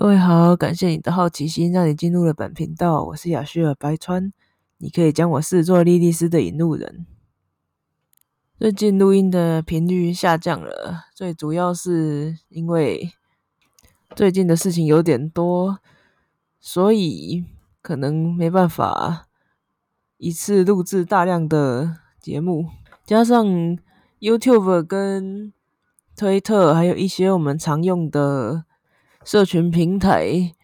各位好，感谢你的好奇心，让你进入了本频道。我是雅旭尔白川，你可以将我视作莉莉丝的引路人。最近录音的频率下降了，最主要是因为最近的事情有点多，所以可能没办法一次录制大量的节目，加上 YouTube 跟推特，还有一些我们常用的。社群平台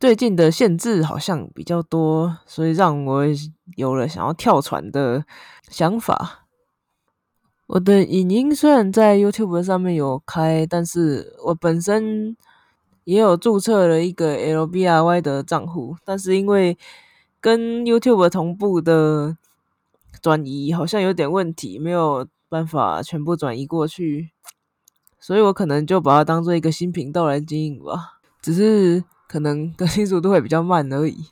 最近的限制好像比较多，所以让我有了想要跳船的想法。我的影音虽然在 YouTube 上面有开，但是我本身也有注册了一个 LBRY 的账户，但是因为跟 YouTube 同步的转移好像有点问题，没有办法全部转移过去。所以我可能就把它当做一个新频道来经营吧，只是可能更新速度会比较慢而已。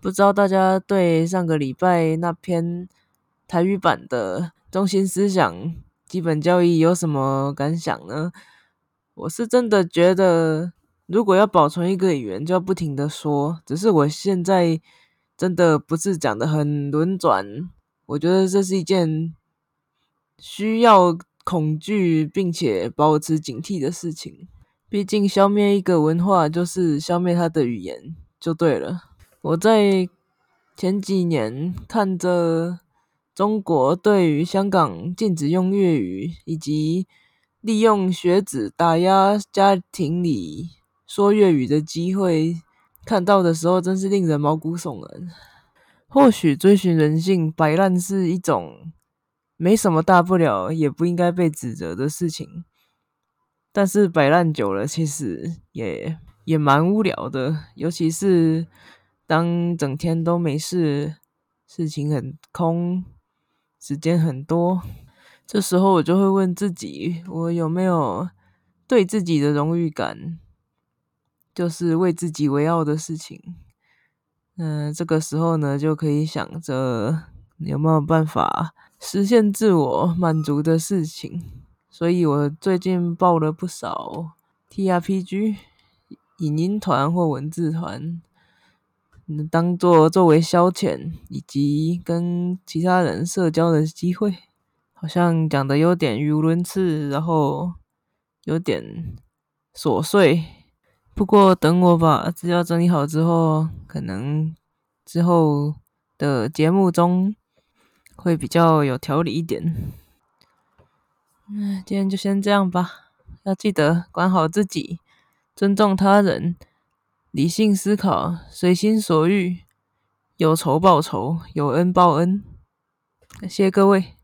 不知道大家对上个礼拜那篇台语版的中心思想基本教义有什么感想呢？我是真的觉得，如果要保存一个语言，就要不停的说。只是我现在真的不是讲的很轮转，我觉得这是一件需要。恐惧并且保持警惕的事情，毕竟消灭一个文化就是消灭它的语言，就对了。我在前几年看着中国对于香港禁止用粤语，以及利用学子打压家庭里说粤语的机会，看到的时候，真是令人毛骨悚然。或许追寻人性，摆烂是一种。没什么大不了，也不应该被指责的事情。但是摆烂久了，其实也也蛮无聊的。尤其是当整天都没事，事情很空，时间很多，这时候我就会问自己：我有没有对自己的荣誉感？就是为自己为傲的事情。嗯，这个时候呢，就可以想着有没有办法。实现自我满足的事情，所以我最近报了不少 TRPG 影音团或文字团，当做作为消遣以及跟其他人社交的机会。好像讲的有点语无伦次，然后有点琐碎。不过等我把资料整理好之后，可能之后的节目中。会比较有条理一点。嗯，今天就先这样吧。要记得管好自己，尊重他人，理性思考，随心所欲，有仇报仇，有恩报恩。感谢各位。